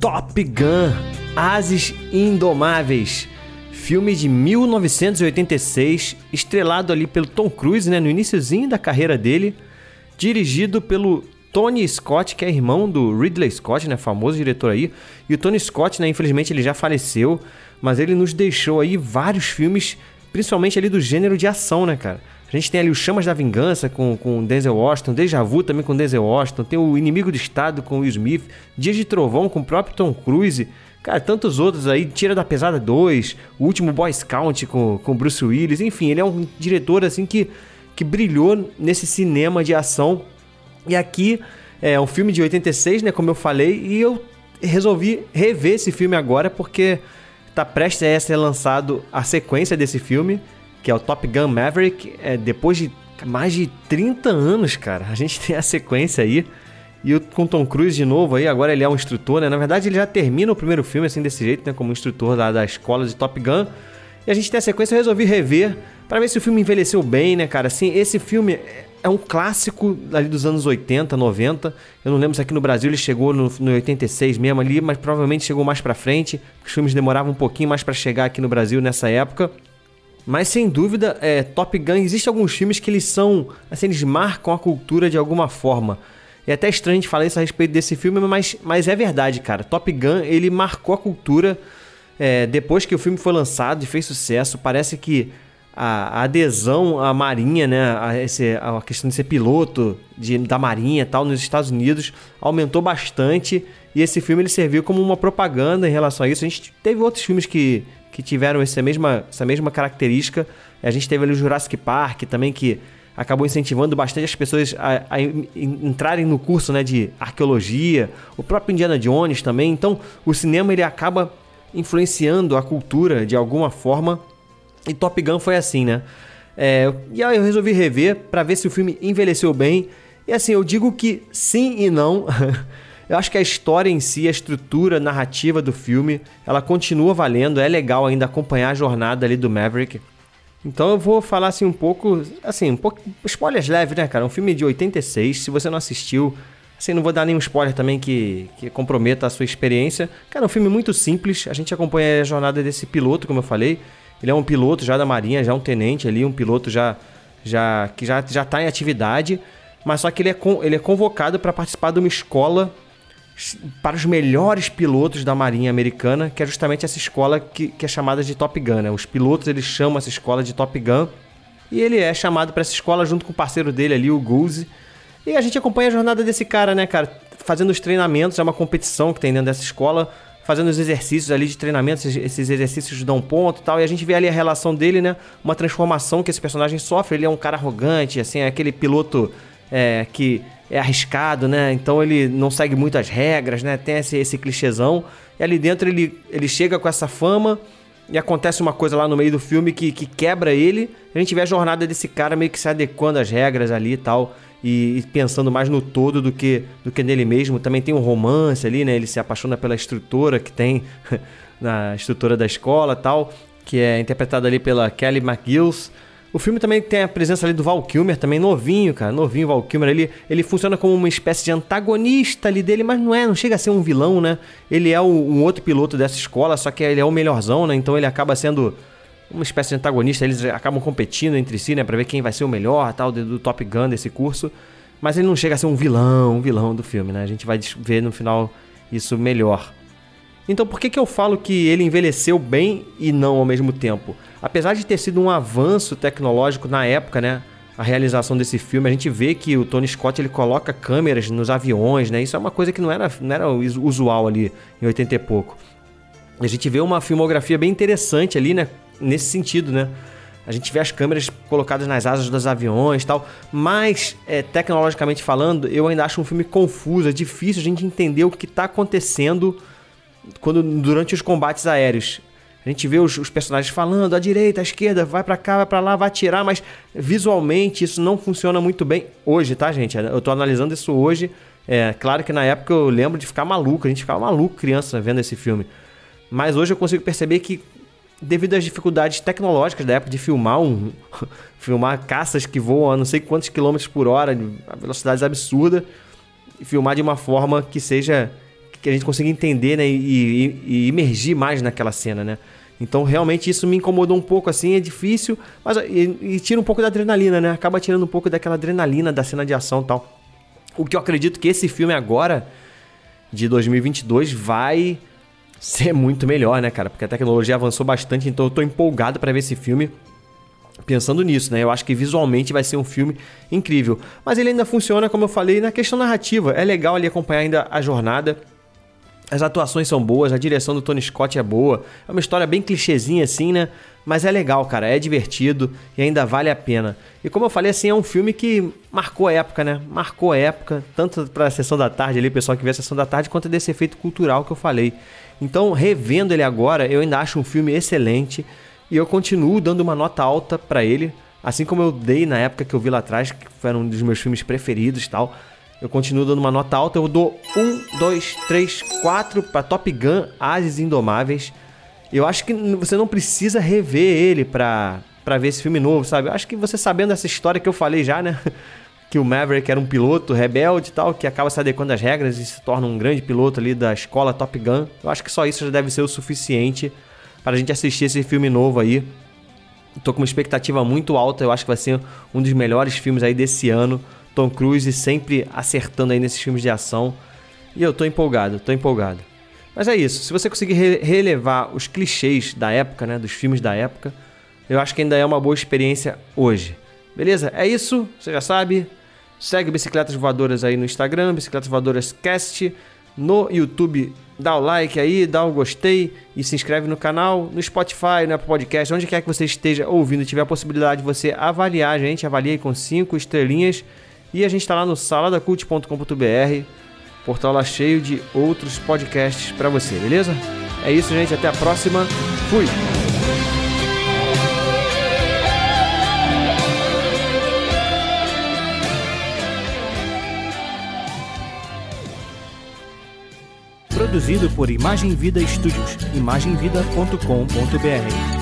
Top Gun Ases Indomáveis. Filme de 1986, estrelado ali pelo Tom Cruise, né, no iníciozinho da carreira dele, dirigido pelo Tony Scott, que é irmão do Ridley Scott, né, famoso diretor aí. E o Tony Scott, né, infelizmente ele já faleceu, mas ele nos deixou aí vários filmes, principalmente ali do gênero de ação, né, cara? A gente tem ali o Chamas da Vingança com, com Denzel Washington, Deja Vu também com Denzel Washington, tem o Inimigo do Estado com Will Smith, Dias de Trovão com o próprio Tom Cruise, cara, tantos outros aí, Tira da Pesada 2, o último Boy Scout com, com Bruce Willis, enfim, ele é um diretor assim que, que brilhou nesse cinema de ação. E aqui é um filme de 86, né, como eu falei, e eu resolvi rever esse filme agora porque tá prestes a ser lançado a sequência desse filme que é o Top Gun Maverick. É, depois de mais de 30 anos, cara, a gente tem a sequência aí. E o, com Tom Cruise de novo aí, agora ele é um instrutor, né? Na verdade, ele já termina o primeiro filme assim desse jeito, né? Como instrutor da, da escola de Top Gun. E a gente tem a sequência, eu resolvi rever para ver se o filme envelheceu bem, né, cara? Assim, esse filme é um clássico ali dos anos 80, 90. Eu não lembro se aqui no Brasil ele chegou no, no 86 mesmo ali, mas provavelmente chegou mais para frente. Os filmes demoravam um pouquinho mais para chegar aqui no Brasil nessa época. Mas sem dúvida, é, Top Gun, existem alguns filmes que eles são, assim, eles marcam a cultura de alguma forma. É até estranho a gente falar isso a respeito desse filme, mas, mas é verdade, cara. Top Gun, ele marcou a cultura é, depois que o filme foi lançado e fez sucesso. Parece que a, a adesão à marinha, né, a, esse, a questão de ser piloto de, da marinha tal nos Estados Unidos aumentou bastante. E esse filme ele serviu como uma propaganda em relação a isso. A gente teve outros filmes que que tiveram essa mesma, essa mesma característica. A gente teve ali o Jurassic Park também, que acabou incentivando bastante as pessoas a, a entrarem no curso né, de arqueologia, o próprio Indiana Jones também. Então, o cinema ele acaba influenciando a cultura de alguma forma. E Top Gun foi assim, né? É, e aí eu resolvi rever para ver se o filme envelheceu bem. E assim, eu digo que sim e não. Eu acho que a história em si, a estrutura narrativa do filme, ela continua valendo. É legal ainda acompanhar a jornada ali do Maverick. Então eu vou falar assim um pouco, assim, um pouco spoilers leves, né, cara? Um filme de 86, se você não assistiu, assim, não vou dar nenhum spoiler também que, que comprometa a sua experiência. Cara, é um filme muito simples. A gente acompanha a jornada desse piloto, como eu falei. Ele é um piloto já da Marinha, já um tenente ali, um piloto já já que já já tá em atividade, mas só que ele é, ele é convocado para participar de uma escola para os melhores pilotos da Marinha Americana, que é justamente essa escola que, que é chamada de Top Gun. Né? Os pilotos eles chamam essa escola de Top Gun e ele é chamado para essa escola junto com o parceiro dele ali, o Goose. E a gente acompanha a jornada desse cara, né, cara? Fazendo os treinamentos, é uma competição que tem dentro dessa escola, fazendo os exercícios ali de treinamento, esses exercícios dão ponto e tal. E a gente vê ali a relação dele, né? Uma transformação que esse personagem sofre. Ele é um cara arrogante, assim, é aquele piloto é, que é arriscado, né? Então ele não segue muito as regras, né? Tem esse, esse clichêzão. E ali dentro ele, ele chega com essa fama e acontece uma coisa lá no meio do filme que, que quebra ele. A gente vê a jornada desse cara meio que se adequando às regras ali e tal. E, e, pensando mais no todo do que, do que nele mesmo. Também tem um romance ali, né? Ele se apaixona pela instrutora que tem na instrutora da escola tal. Que é interpretada ali pela Kelly McGills. O filme também tem a presença ali do Val Kilmer, também novinho, cara, novinho Val Kilmer. Ele, ele funciona como uma espécie de antagonista ali dele, mas não é, não chega a ser um vilão, né? Ele é o, um outro piloto dessa escola, só que ele é o melhorzão, né? Então ele acaba sendo uma espécie de antagonista. Eles acabam competindo entre si, né? Pra ver quem vai ser o melhor, tal, do, do Top Gun desse curso. Mas ele não chega a ser um vilão, um vilão do filme, né? A gente vai ver no final isso melhor. Então por que, que eu falo que ele envelheceu bem e não ao mesmo tempo? Apesar de ter sido um avanço tecnológico na época, né? A realização desse filme, a gente vê que o Tony Scott ele coloca câmeras nos aviões, né? Isso é uma coisa que não era, não era usual ali em 80 e pouco. A gente vê uma filmografia bem interessante ali, né? Nesse sentido, né? A gente vê as câmeras colocadas nas asas dos aviões tal. Mas, é, tecnologicamente falando, eu ainda acho um filme confuso. É difícil a gente entender o que está acontecendo quando durante os combates aéreos. A gente vê os, os, personagens falando à direita, à esquerda, vai para cá, vai para lá, vai atirar, mas visualmente isso não funciona muito bem hoje, tá, gente? Eu tô analisando isso hoje. É claro que na época eu lembro de ficar maluco, a gente ficava maluco criança vendo esse filme. Mas hoje eu consigo perceber que devido às dificuldades tecnológicas da época de filmar um filmar caças que voam a não sei quantos quilômetros por hora, a velocidades absurdas, e filmar de uma forma que seja que a gente consiga entender né, e, e, e imergir mais naquela cena, né? Então realmente isso me incomodou um pouco assim, é difícil, mas e, e, tira um pouco da adrenalina, né? Acaba tirando um pouco daquela adrenalina da cena de ação tal. O que eu acredito que esse filme agora de 2022 vai ser muito melhor, né, cara? Porque a tecnologia avançou bastante, então eu tô empolgado para ver esse filme pensando nisso, né? Eu acho que visualmente vai ser um filme incrível. Mas ele ainda funciona, como eu falei, na questão narrativa. É legal ali acompanhar ainda a jornada. As atuações são boas, a direção do Tony Scott é boa. É uma história bem clichêzinha assim, né? Mas é legal, cara, é divertido e ainda vale a pena. E como eu falei, assim, é um filme que marcou a época, né? Marcou a época, tanto para a sessão da tarde ali, pessoal que vê a sessão da tarde, quanto desse efeito cultural que eu falei. Então, revendo ele agora, eu ainda acho um filme excelente e eu continuo dando uma nota alta para ele, assim como eu dei na época que eu vi lá atrás, que foi um dos meus filmes preferidos tal. Eu continuo dando uma nota alta, eu dou 1, 2, 3, 4 para Top Gun Ases Indomáveis. Eu acho que você não precisa rever ele pra, pra ver esse filme novo, sabe? Eu acho que você sabendo essa história que eu falei já, né? que o Maverick era um piloto rebelde e tal, que acaba se adequando às regras e se torna um grande piloto ali da escola Top Gun. Eu acho que só isso já deve ser o suficiente para a gente assistir esse filme novo aí. Tô com uma expectativa muito alta, eu acho que vai ser um dos melhores filmes aí desse ano. Tom Cruise sempre acertando aí nesses filmes de ação. E eu tô empolgado, tô empolgado. Mas é isso, se você conseguir re relevar os clichês da época, né, dos filmes da época, eu acho que ainda é uma boa experiência hoje. Beleza? É isso, você já sabe. Segue Bicicletas Voadoras aí no Instagram, Bicicletas Voadoras Cast. No YouTube, dá o like aí, dá o gostei e se inscreve no canal, no Spotify, no Apple Podcast, onde quer que você esteja ouvindo, tiver a possibilidade de você avaliar a gente, avalie com 5 estrelinhas. E a gente está lá no saladacult.com.br, portal lá cheio de outros podcasts para você, beleza? É isso, gente. Até a próxima. Fui! produzido por Imagem Vida Studios, imagemvida.com.br.